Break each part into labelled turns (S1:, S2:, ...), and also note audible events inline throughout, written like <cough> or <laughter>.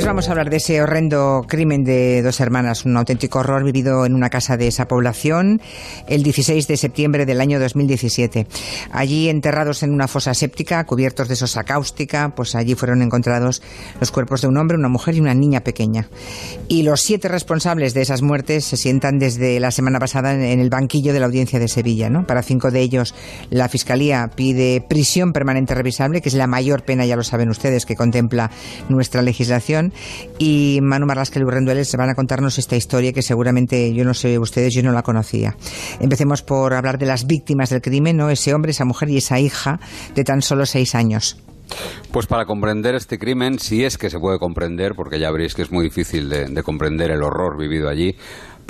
S1: Pues vamos a hablar de ese horrendo crimen de dos hermanas, un auténtico horror vivido en una casa de esa población el 16 de septiembre del año 2017. Allí enterrados en una fosa séptica, cubiertos de sosa cáustica, pues allí fueron encontrados los cuerpos de un hombre, una mujer y una niña pequeña. Y los siete responsables de esas muertes se sientan desde la semana pasada en el banquillo de la audiencia de Sevilla. ¿no? Para cinco de ellos, la Fiscalía pide prisión permanente revisable, que es la mayor pena, ya lo saben ustedes, que contempla nuestra legislación y Manu Marlasca y Rendueles van a contarnos esta historia que seguramente yo no sé ustedes, yo no la conocía. Empecemos por hablar de las víctimas del crimen, ¿no? Ese hombre, esa mujer y esa hija de tan solo seis años.
S2: Pues para comprender este crimen, si es que se puede comprender, porque ya veréis que es muy difícil de comprender el horror vivido allí,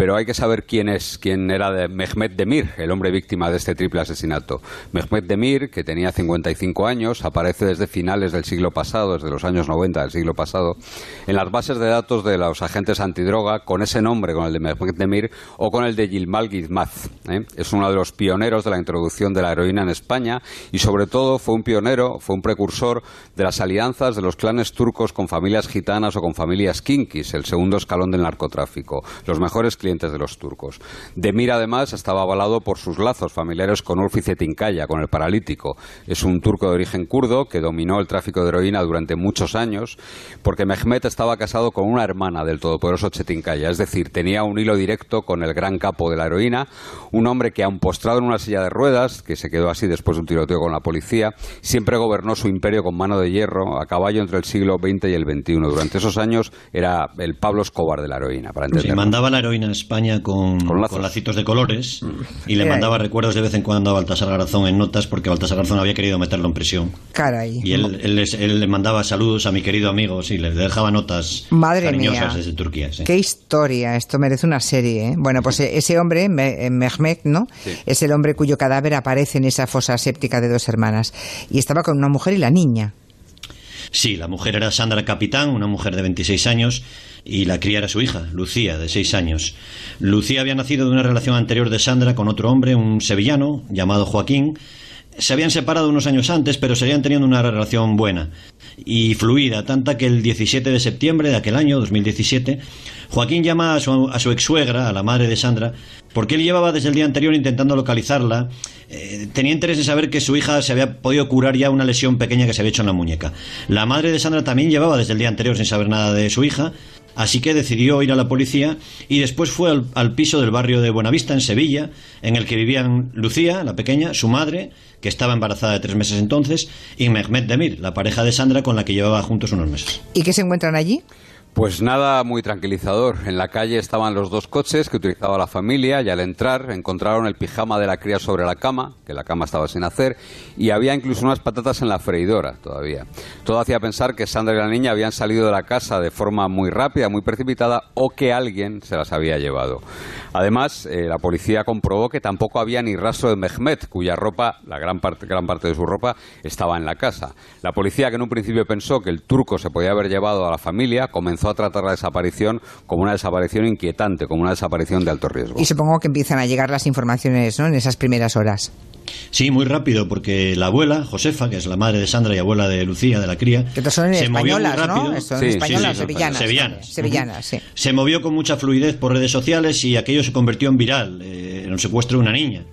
S2: pero hay que saber quién es, quién era de Mehmet Demir, el hombre víctima de este triple asesinato. Mehmet Demir, que tenía 55 años, aparece desde finales del siglo pasado, desde los años 90 del siglo pasado, en las bases de datos de los agentes antidroga con ese nombre, con el de Mehmet Demir o con el de Yilmal Gizmaz. ¿eh? Es uno de los pioneros de la introducción de la heroína en España y sobre todo fue un pionero, fue un precursor de las alianzas de los clanes turcos con familias gitanas o con familias kinkis, el segundo escalón del narcotráfico. Los mejores clientes de los turcos. Demir, además, estaba avalado por sus lazos familiares con Urfi Tincaya, con el paralítico. Es un turco de origen kurdo que dominó el tráfico de heroína durante muchos años, porque Mehmet estaba casado con una hermana del todopoderoso Chetinkaya, es decir, tenía un hilo directo con el gran capo de la heroína, un hombre que, aun postrado en una silla de ruedas, que se quedó así después de un tiroteo con la policía, siempre gobernó su imperio con mano de hierro a caballo entre el siglo XX y el XXI. Durante esos años era el Pablo Escobar de la heroína, para
S3: entender. mandaba la heroína España con, con, lacitos de colores y le mandaba recuerdos de vez en cuando a Baltasar Garzón en notas porque Baltasar Garzón había querido meterlo en prisión.
S1: Caray.
S3: Y él, él, le mandaba saludos a mi querido amigo, y le dejaba notas
S1: Madre
S3: cariñosas desde Turquía.
S1: Qué historia, esto merece una serie. ¿eh? Bueno, pues e-, ese hombre, eh, Mehmet, ¿no? Es el hombre cuyo cadáver aparece en esa fosa séptica de dos hermanas. Y estaba con una mujer y la niña.
S3: Sí, la mujer era Sandra Capitán, una mujer de 26 años, y la cría era su hija, Lucía, de 6 años. Lucía había nacido de una relación anterior de Sandra con otro hombre, un sevillano, llamado Joaquín. Se habían separado unos años antes, pero seguían teniendo una relación buena y fluida, tanta que el 17 de septiembre de aquel año, 2017, Joaquín llama a su, a su ex suegra, a la madre de Sandra, porque él llevaba desde el día anterior intentando localizarla. Eh, tenía interés en saber que su hija se había podido curar ya una lesión pequeña que se había hecho en la muñeca. La madre de Sandra también llevaba desde el día anterior sin saber nada de su hija, así que decidió ir a la policía y después fue al, piso del barrio de Buenavista, en Sevilla, en el que vivían Lucía, la pequeña, su madre, que estaba embarazada de tres meses entonces, y Mehmet Demir, la pareja de Sandra con la que llevaba juntos unos meses.
S1: ¿Y qué se encuentran allí?
S2: Pues nada muy tranquilizador. En la calle estaban los dos coches que utilizaba la familia y al entrar encontraron el pijama de la cría sobre la cama, que la cama estaba sin hacer, y había incluso unas patatas en la freidora todavía. Todo hacía pensar que Sandra y la niña habían salido de la casa de forma muy rápida, muy precipitada, o que alguien se las había llevado. Además, eh, la policía comprobó que tampoco había ni rastro de Mehmet, cuya ropa, la gran parte, gran parte de su ropa, estaba en la casa. La policía, que en un principio pensó que el turco se podía haber llevado a la familia, comenzó a tratar la desaparición como una desaparición inquietante, como una desaparición de alto riesgo.
S1: Y supongo que empiezan a llegar las informaciones ¿no? en esas primeras horas.
S3: Sí, muy rápido, porque la abuela, Josefa, que es la madre de Sandra y abuela de Lucía, de la cría,
S1: que son se españolas, movió muy rápido. Son españolas, sevillanas.
S3: Sevillanas.
S1: sevillanas sí.
S3: Se movió con mucha fluidez por redes sociales y aquello se convirtió en viral, eh, en el secuestro de una niña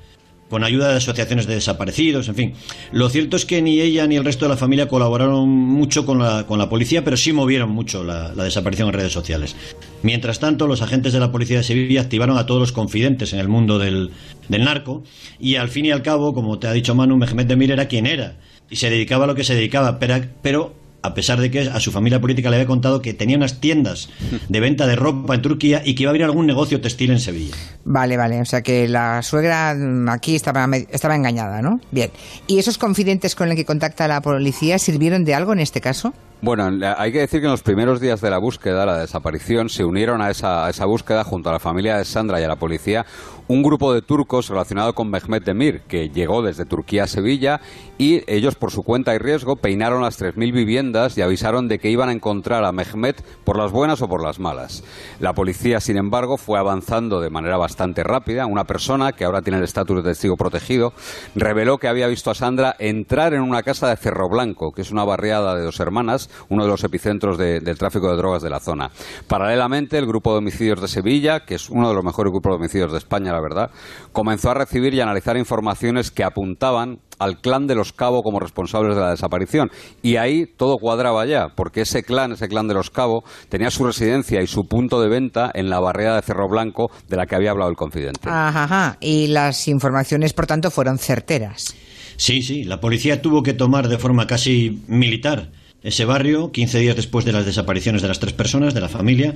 S3: con ayuda de asociaciones de desaparecidos, en fin. Lo cierto es que ni ella ni el resto de la familia colaboraron mucho con la, con la policía, pero sí movieron mucho la, desaparición en redes sociales. Mientras tanto, los agentes de la policía de Sevilla activaron a todos los confidentes en el mundo del, del narco y al fin y al cabo, como te ha dicho Manu, Mehmet Demir era quien era y se dedicaba a lo que se dedicaba, pero a pesar de que a su familia política le había contado que tenía unas tiendas de venta de ropa en Turquía y que iba a abrir algún negocio textil en Sevilla.
S1: Vale, vale, o sea que la suegra aquí estaba, estaba engañada, ¿no? Bien. ¿Y esos confidentes con los que contacta la policía sirvieron de algo en este caso?
S2: Bueno, hay que decir que en los primeros días de la búsqueda, la desaparición, se unieron a esa, esa búsqueda junto a la familia de Sandra y a la policía un grupo de turcos relacionado con Mehmet Demir, que llegó desde Turquía a Sevilla y ellos por su cuenta y riesgo peinaron las 3.000 viviendas y avisaron de que iban a encontrar a Mehmet por las buenas o por las malas. La policía, sin embargo, fue avanzando de manera bastante rápida. Una persona, que ahora tiene el estatus de testigo protegido, reveló que había visto a Sandra entrar en una casa de Cerro Blanco, que es una barriada de dos hermanas, uno de los epicentros del tráfico de drogas de la zona. Paralelamente, el grupo de homicidios de Sevilla, que es uno de los mejores grupos de homicidios de España, la verdad, comenzó a recibir y analizar informaciones que apuntaban al clan de los Cabo como responsables de la desaparición. Y ahí todo cuadraba ya, porque ese clan, ese clan de los Cabo, tenía su residencia y su punto de venta en la barrera de Cerro Blanco de la que había hablado el confidente.
S1: Ajá, y las informaciones, por tanto, fueron certeras.
S3: Sí, sí, la policía tuvo que tomar de forma casi militar ese barrio 15 días después de las desapariciones de las tres personas de la familia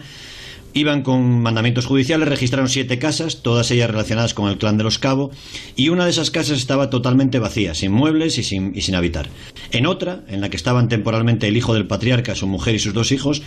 S3: Iban con mandamientos judiciales, registraron siete casas, todas ellas relacionadas con el clan de los Cabo, y una de esas casas estaba totalmente vacía, sin muebles y sin, y sin habitar. En otra, en la que estaban temporalmente el hijo del patriarca, su mujer y sus dos hijos,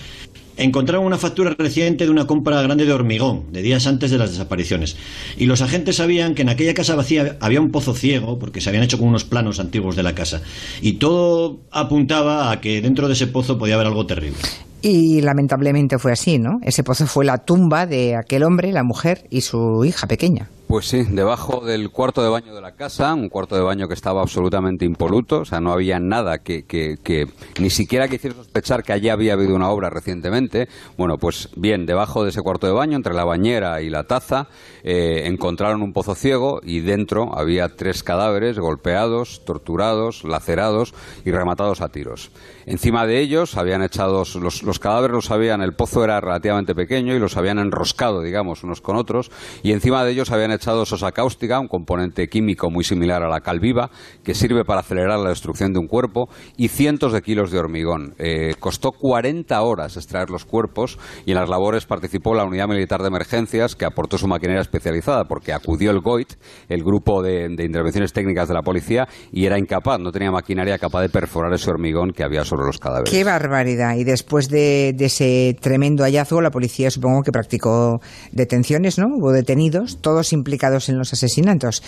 S3: encontraron una factura reciente de una compra grande de hormigón, de días antes de las desapariciones. Y los agentes sabían que en aquella casa vacía había un pozo ciego, porque se habían hecho con unos planos antiguos de la casa. Y todo apuntaba a que dentro de ese pozo podía haber algo terrible.
S1: Y lamentablemente fue así, ¿no? Ese pozo fue la tumba de aquel hombre, la mujer y su hija pequeña.
S2: Pues sí, debajo del cuarto de baño de la casa, un cuarto de baño que estaba absolutamente impoluto, o sea, no había nada que, que, ni siquiera que hiciera sospechar que allí había habido una obra recientemente. Bueno, pues bien, debajo de ese cuarto de baño, entre la bañera y la taza, eh, encontraron un pozo ciego y dentro había tres cadáveres golpeados, torturados, lacerados y rematados a tiros. Encima de ellos habían echado los, los cadáveres, los habían, el pozo era relativamente pequeño y los habían enroscado, digamos, unos con otros, y encima de ellos habían echado sosa cáustica, un componente químico muy similar a la cal viva, que sirve para acelerar la destrucción de un cuerpo, y cientos de kilos de hormigón. Eh, costó 40 horas extraer los cuerpos y en las labores participó la Unidad Militar de Emergencias, que aportó su maquinaria especializada, porque acudió el GOIT, el Grupo de, Intervenciones Técnicas de la Policía, y era incapaz, no tenía maquinaria capaz de perforar ese hormigón que había sobre los cadáveres.
S1: ¡Qué barbaridad! Y después de, de ese tremendo hallazgo, la policía supongo que practicó detenciones, ¿no? Hubo detenidos, todos implicados en los asesinatos.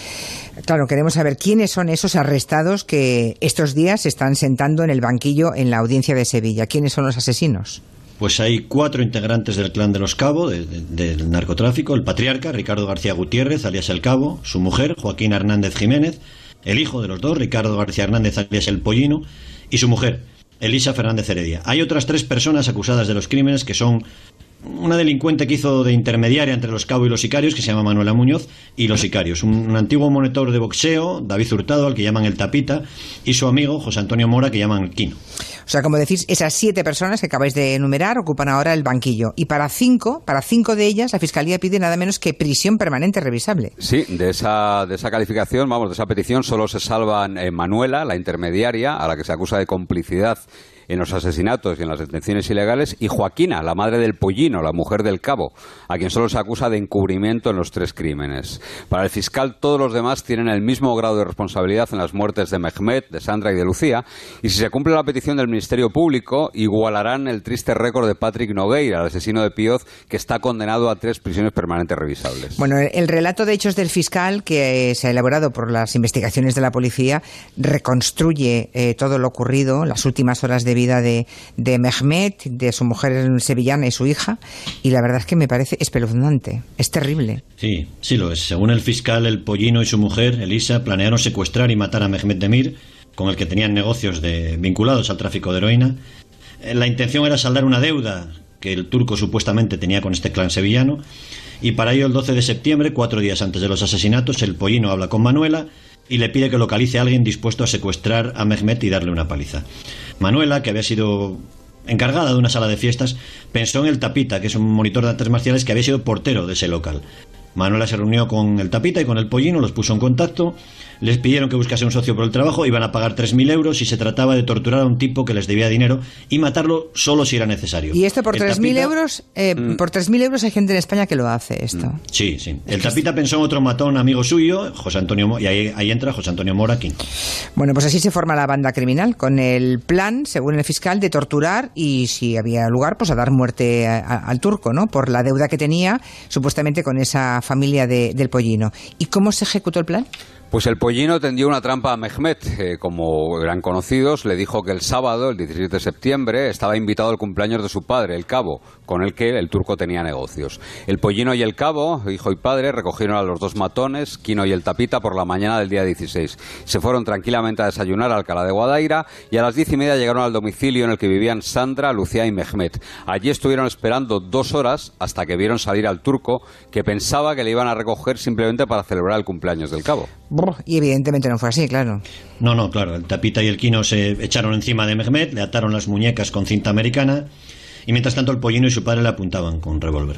S1: Claro, queremos saber quiénes son esos arrestados que estos días se están sentando en el banquillo en la audiencia de Sevilla. ¿Quiénes son los asesinos?
S3: Pues hay cuatro integrantes del clan de los Cabo, del narcotráfico, el patriarca Ricardo García Gutiérrez, alias El Cabo, su mujer Joaquín Hernández Jiménez, el hijo de los dos, Ricardo García Hernández, alias El Pollino, y su mujer, Elisa Fernández Heredia. Hay otras tres personas acusadas de los crímenes que son una delincuente que hizo de intermediaria entre los cabos y los sicarios, que se llama Manuela Muñoz, y los sicarios. Un, antiguo monitor de boxeo, David Hurtado, al que llaman el Tapita, y su amigo, José Antonio Mora, que llaman el Quino.
S1: O sea, como decís, esas siete personas que acabáis de enumerar ocupan ahora el banquillo. Y para cinco, para cinco de ellas, la Fiscalía pide nada menos que prisión permanente revisable.
S2: Sí, de esa, de esa calificación, vamos, de esa petición, solo se salvan eh, Manuela, la intermediaria, a la que se acusa de complicidad en los asesinatos y en las detenciones ilegales, y Joaquina, la madre del pollino, la mujer del cabo, a quien solo se acusa de encubrimiento en los tres crímenes. Para el fiscal, todos los demás tienen el mismo grado de responsabilidad en las muertes de Mehmet, de Sandra y de Lucía, y si se cumple la petición del Ministerio Público, igualarán el triste récord de Patrick Nogueira, el asesino de Pioz, que está condenado a tres prisiones permanentes revisables.
S1: Bueno, el relato de hechos del fiscal, que se ha elaborado por las investigaciones de la policía, reconstruye eh, todo lo ocurrido, las últimas horas de vida de, de Mehmet, de su mujer sevillana y su hija, y la verdad es que me parece espeluznante, es terrible.
S3: Sí, sí lo es. Según el fiscal, el pollino y su mujer, Elisa, planearon secuestrar y matar a Mehmet Demir, con el que tenían negocios de, vinculados al tráfico de heroína. Eh, la intención era saldar una deuda que el turco supuestamente tenía con este clan sevillano, y para ello el 12 de septiembre, cuatro días antes de los asesinatos, el pollino habla con Manuela y le pide que localice a alguien dispuesto a secuestrar a Mehmet y darle una paliza. Manuela, que había sido encargada de una sala de fiestas, pensó en el Tapita, que es un monitor de artes marciales que había sido portero de ese local. Manuela se reunió con el Tapita y con el Pollino, los puso en contacto les pidieron que buscase un socio por el trabajo, iban a pagar 3.000 euros y se trataba de torturar a un tipo que les debía dinero y matarlo solo si era necesario.
S1: ¿Y esto por 3.000 euros? Eh, mm. Por 3.000 euros hay gente en España que lo hace esto. Mm.
S3: Sí, sí. El tapita pensó en otro matón amigo suyo, José Antonio y ahí, entra José Antonio Mora
S1: Bueno, pues así se forma la banda criminal, con el plan, según el fiscal, de torturar y, si había lugar, pues a dar muerte al turco, ¿no? Por la deuda que tenía, supuestamente, con esa familia del pollino. ¿Y cómo se ejecutó el plan?
S2: Pues el pollino tendió una trampa a Mehmet, eh, como eran conocidos, le dijo que el sábado, el 17 de septiembre, estaba invitado al cumpleaños de su padre, el cabo, con el que el turco tenía negocios. El pollino y el cabo, hijo y padre, recogieron a los dos matones, Quino y el tapita, por la mañana del día 16. Se fueron tranquilamente a desayunar a Alcalá de Guadaira y a las diez y media llegaron al domicilio en el que vivían Sandra, Lucía y Mehmet. Allí estuvieron esperando dos horas hasta que vieron salir al turco, que pensaba que le iban a recoger simplemente para celebrar el cumpleaños del cabo.
S1: Y evidentemente no fue así, claro.
S3: No, no, claro. El tapita y el quino se echaron encima de Mehmet, le ataron las muñecas con cinta americana y mientras tanto el pollino y su padre le apuntaban con revólver.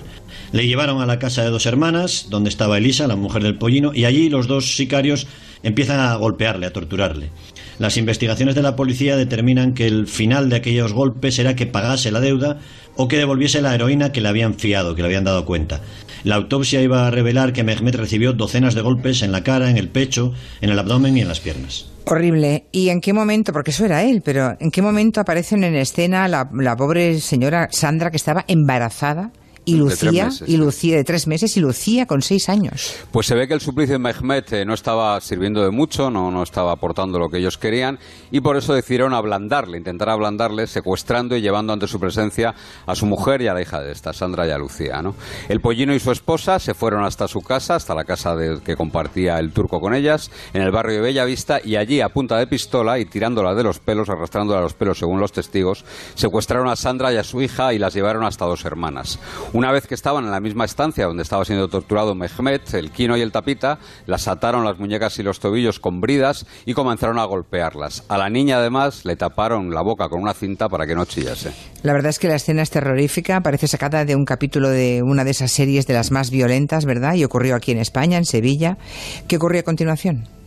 S3: Le llevaron a la casa de dos hermanas, donde estaba Elisa, la mujer del pollino, y allí los dos sicarios empiezan a golpearle, a torturarle. Las investigaciones de la policía determinan que el final de aquellos golpes era que pagase la deuda o que devolviese la heroína que le habían fiado, que le habían dado cuenta. La autopsia iba a revelar que Mehmet recibió docenas de golpes en la cara, en el pecho, en el abdomen y en las piernas.
S1: Horrible. ¿Y en qué momento, porque eso era él, pero en qué momento aparecen en escena la, la pobre señora Sandra que estaba embarazada? Y Lucía, y Lucía de tres meses y Lucía con seis años.
S2: Pues se ve que el suplicio de Mehmet eh, no estaba sirviendo de mucho, no, no estaba aportando lo que ellos querían y por eso decidieron ablandarle, intentar ablandarle, secuestrando y llevando ante su presencia a su mujer y a la hija de esta, Sandra y a Lucía. ¿no? El pollino y su esposa se fueron hasta su casa, hasta la casa de, que compartía el turco con ellas, en el barrio de Bellavista y allí a punta de pistola y tirándola de los pelos, arrastrándola a los pelos según los testigos, secuestraron a Sandra y a su hija y las llevaron hasta dos hermanas. Una vez que estaban en la misma estancia donde estaba siendo torturado Mehmet, el Quino y el Tapita, las ataron las muñecas y los tobillos con bridas y comenzaron a golpearlas. A la niña, además, le taparon la boca con una cinta para que no chillase.
S1: La verdad es que la escena es terrorífica, parece sacada de un capítulo de una de esas series de las más violentas, ¿verdad? Y ocurrió aquí en España, en Sevilla. ¿Qué ocurrió a continuación?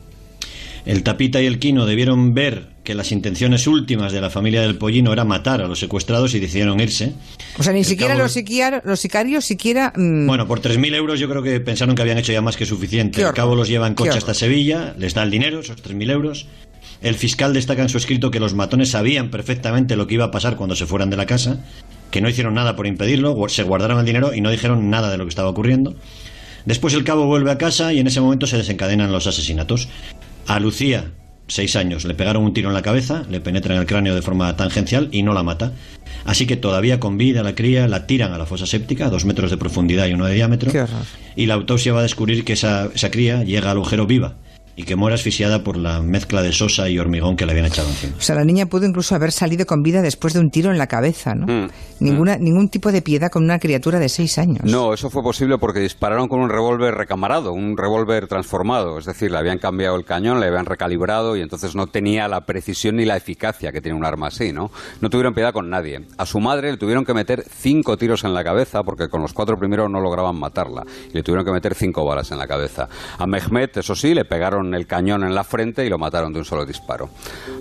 S3: El Tapita y el Quino debieron ver que las intenciones últimas de la familia del Pollino era matar a los secuestrados y decidieron irse.
S1: O sea, ni siquiera los, los, sicarios siquiera...
S3: Mm, bueno, por 3.000 euros yo creo que pensaron que habían hecho ya más que suficiente. Al cabo los llevan coche hasta Sevilla, les da el dinero, esos 3.000 euros. El fiscal destaca en su escrito que los matones sabían perfectamente lo que iba a pasar cuando se fueran de la casa, que no hicieron nada por impedirlo, se guardaron el dinero y no dijeron nada de lo que estaba ocurriendo. Después el cabo vuelve a casa y en ese momento se desencadenan los asesinatos. A Lucía, seis años, le pegaron un tiro en la cabeza, le penetran el cráneo de forma tangencial y no la mata. Así que todavía con vida la cría la tiran a la fosa séptica, dos metros de profundidad y uno de diámetro. Y la autopsia va a descubrir que esa, esa cría llega al agujero viva y que muera asfixiada por la mezcla de sosa y hormigón que le habían echado encima.
S1: O sea, la niña pudo incluso haber salido con vida después de un tiro en la cabeza, ¿no? Mm, Ninguna, mm. Ningún tipo de piedad con una criatura de seis años.
S2: No, eso fue posible porque dispararon con un revólver recamarado, un revólver transformado. Es decir, le habían cambiado el cañón, le habían recalibrado y entonces no tenía la precisión ni la eficacia que tiene un arma así, ¿no? No tuvieron piedad con nadie. A su madre le tuvieron que meter cinco tiros en la cabeza porque con los cuatro primeros no lograban matarla. Y le tuvieron que meter cinco balas en la cabeza. A Mehmet, eso sí, le pegaron el cañón en la frente y lo mataron de un solo disparo.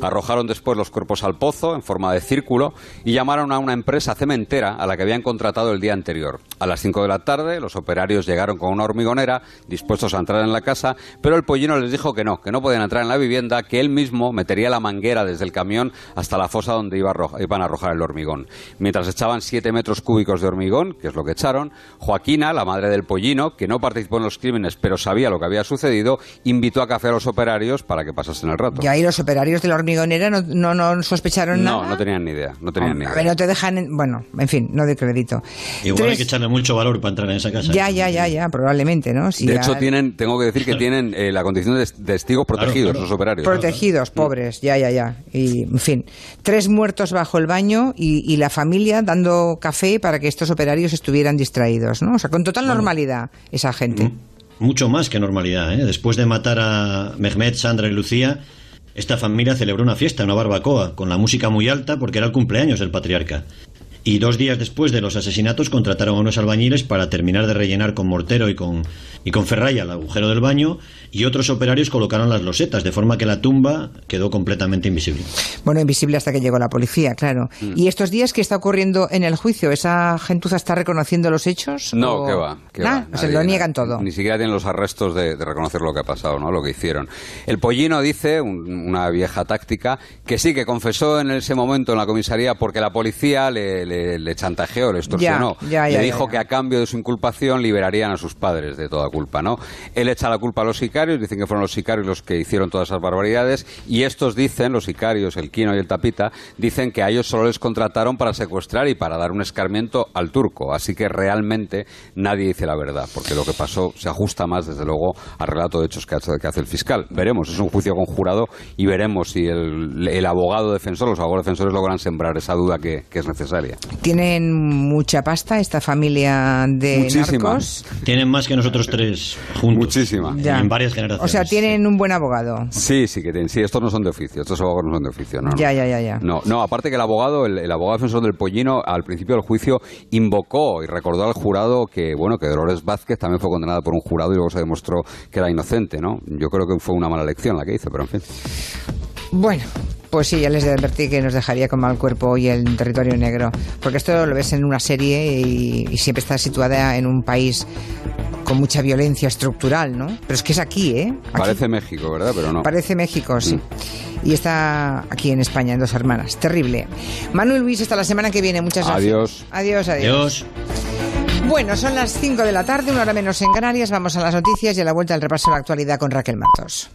S2: Arrojaron después los cuerpos al pozo en forma de círculo y llamaron a una empresa cementera a la que habían contratado el día anterior. A las 5 de la tarde los operarios llegaron con una hormigonera dispuestos a entrar en la casa, pero el pollino les dijo que no, que no podían entrar en la vivienda, que él mismo metería la manguera desde el camión hasta la fosa donde iban a arrojar el hormigón. Mientras echaban 7 metros cúbicos de hormigón, que es lo que echaron, Joaquina, la madre del pollino, que no participó en los crímenes pero sabía lo que había sucedido, invitó a café a los operarios para que pasasen el rato.
S1: Y ahí los operarios de la hormigonera no, no, sospecharon nada.
S2: No, no tenían ni idea. No tenían ni idea.
S1: Pero te dejan. bueno, en fin, no de crédito.
S3: Igual hay que echarle mucho valor para entrar en esa casa.
S1: Ya, ya, ya, ya, probablemente, ¿no?
S2: de hecho, tienen, tengo que decir que <laughs> tienen eh, la condición de testigos protegidos, los operarios.
S1: Protegidos, pobres, ya, ya, ya. Y, en fin, tres muertos bajo el baño y, la familia dando café para que estos operarios estuvieran distraídos, ¿no? O sea, con total normalidad esa gente. Mm
S3: mucho más que normalidad. ¿eh? Después de matar a Mehmet, Sandra y Lucía, esta familia celebró una fiesta, una barbacoa, con la música muy alta porque era el cumpleaños del patriarca. Y dos días después de los asesinatos contrataron a unos albañiles para terminar de rellenar con mortero y con, y con ferralla el agujero del baño y otros operarios colocaron las losetas, de forma que la tumba quedó completamente invisible.
S1: Bueno, invisible hasta que llegó la policía, claro. Mm. ¿Y estos días qué está ocurriendo en el juicio? ¿Esa gentuza está reconociendo los hechos?
S2: No, que va. Que
S1: va. se lo niegan todo.
S2: Ni siquiera tienen los arrestos de, reconocer lo que ha pasado, ¿no? lo que hicieron. El pollino dice, una vieja táctica, que sí, que confesó en ese momento en la comisaría porque la policía le le, le chantajeó, le extorsionó. le dijo que a cambio de su inculpación liberarían a sus padres de toda culpa, ¿no? Él echa la culpa a los sicarios, dicen que fueron los sicarios los que hicieron todas esas barbaridades, y estos dicen, los sicarios, el Quino y el Tapita, dicen que a ellos solo les contrataron para secuestrar y para dar un escarmiento al turco. Así que realmente nadie dice la verdad, porque lo que pasó se ajusta más, desde luego, al relato de hechos que hace, que hace el fiscal. Veremos, es un juicio conjurado y veremos si el, abogado defensor, los abogados defensores logran sembrar esa duda que, es necesaria.
S1: ¿Tienen mucha pasta esta familia de
S2: Muchísima.
S3: Tienen más que nosotros tres juntos.
S2: Muchísima.
S3: En varias generaciones.
S1: O sea, tienen un buen abogado.
S2: Sí, sí que tienen. Sí, estos no son de oficio. Estos abogados no son de oficio. No,
S1: ya, ya, ya, ya.
S2: No, no, aparte que el abogado, el, abogado defensor del Pollino, al principio del juicio invocó y recordó al jurado que, bueno, que Dolores Vázquez también fue condenada por un jurado y luego se demostró que era inocente, ¿no? Yo creo que fue una mala lección la que hizo, pero en fin.
S1: Bueno, pues sí, ya les advertí que nos dejaría con mal cuerpo hoy el territorio negro, porque esto lo ves en una serie y, siempre está situada en un país con mucha violencia estructural, ¿no? Pero es que es aquí, ¿eh?
S2: Parece México, ¿verdad? Pero no.
S1: Parece México, sí. Mm. Y está aquí en España, en Dos Hermanas. Terrible. Manuel Luis, hasta la semana que viene. Muchas
S2: gracias.
S1: Adiós. Adiós, adiós. Bueno, son las 5 de la tarde, una hora menos en Canarias. Vamos a las noticias y a la vuelta al repaso de la actualidad con Raquel Matos.